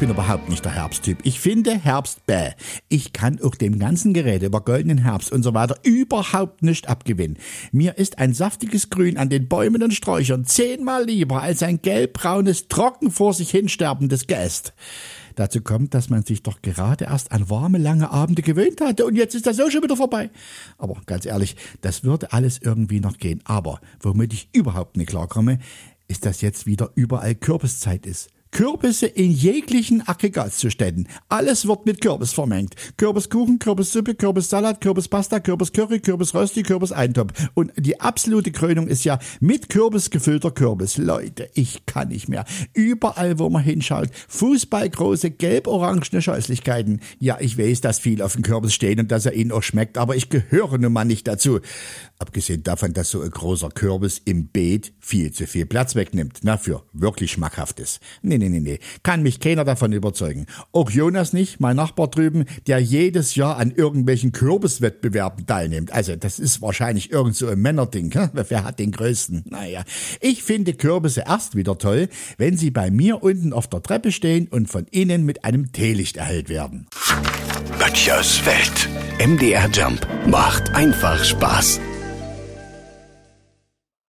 Ich bin überhaupt nicht der Herbsttyp. Ich finde Herbst bäh. Ich kann auch dem ganzen Gerede über goldenen Herbst und so weiter überhaupt nicht abgewinnen. Mir ist ein saftiges Grün an den Bäumen und Sträuchern zehnmal lieber als ein gelbbraunes, trocken vor sich hinsterbendes Geäst. Dazu kommt, dass man sich doch gerade erst an warme, lange Abende gewöhnt hatte und jetzt ist das so schon wieder vorbei. Aber ganz ehrlich, das würde alles irgendwie noch gehen. Aber womit ich überhaupt nicht klarkomme, ist, dass jetzt wieder überall Kürbiszeit ist. Kürbisse in jeglichen Aggregatzuständen. Alles wird mit Kürbis vermengt. Kürbiskuchen, Kürbissuppe, Kürbissalat, Kürbispasta, Kürbiscurry, Kürbisrösti, Kürbiseintopf. Und die absolute Krönung ist ja mit Kürbis gefüllter Kürbis. Leute, ich kann nicht mehr. Überall, wo man hinschaut, fußballgroße, gelb-orangene Scheußlichkeiten. Ja, ich weiß, dass viel auf dem Kürbis stehen und dass er ihnen auch schmeckt, aber ich gehöre nun mal nicht dazu. Abgesehen davon, dass so ein großer Kürbis im Beet viel zu viel Platz wegnimmt. Na, für wirklich schmackhaftes. Nee, nee, nee, nee. Kann mich keiner davon überzeugen. Auch Jonas nicht, mein Nachbar drüben, der jedes Jahr an irgendwelchen Kürbiswettbewerben teilnimmt. Also, das ist wahrscheinlich irgend so ein Männerding. Wer hat den größten? Naja. Ich finde Kürbisse erst wieder toll, wenn sie bei mir unten auf der Treppe stehen und von innen mit einem Teelicht erhellt werden. Böttchers Welt. MDR Jump macht einfach Spaß.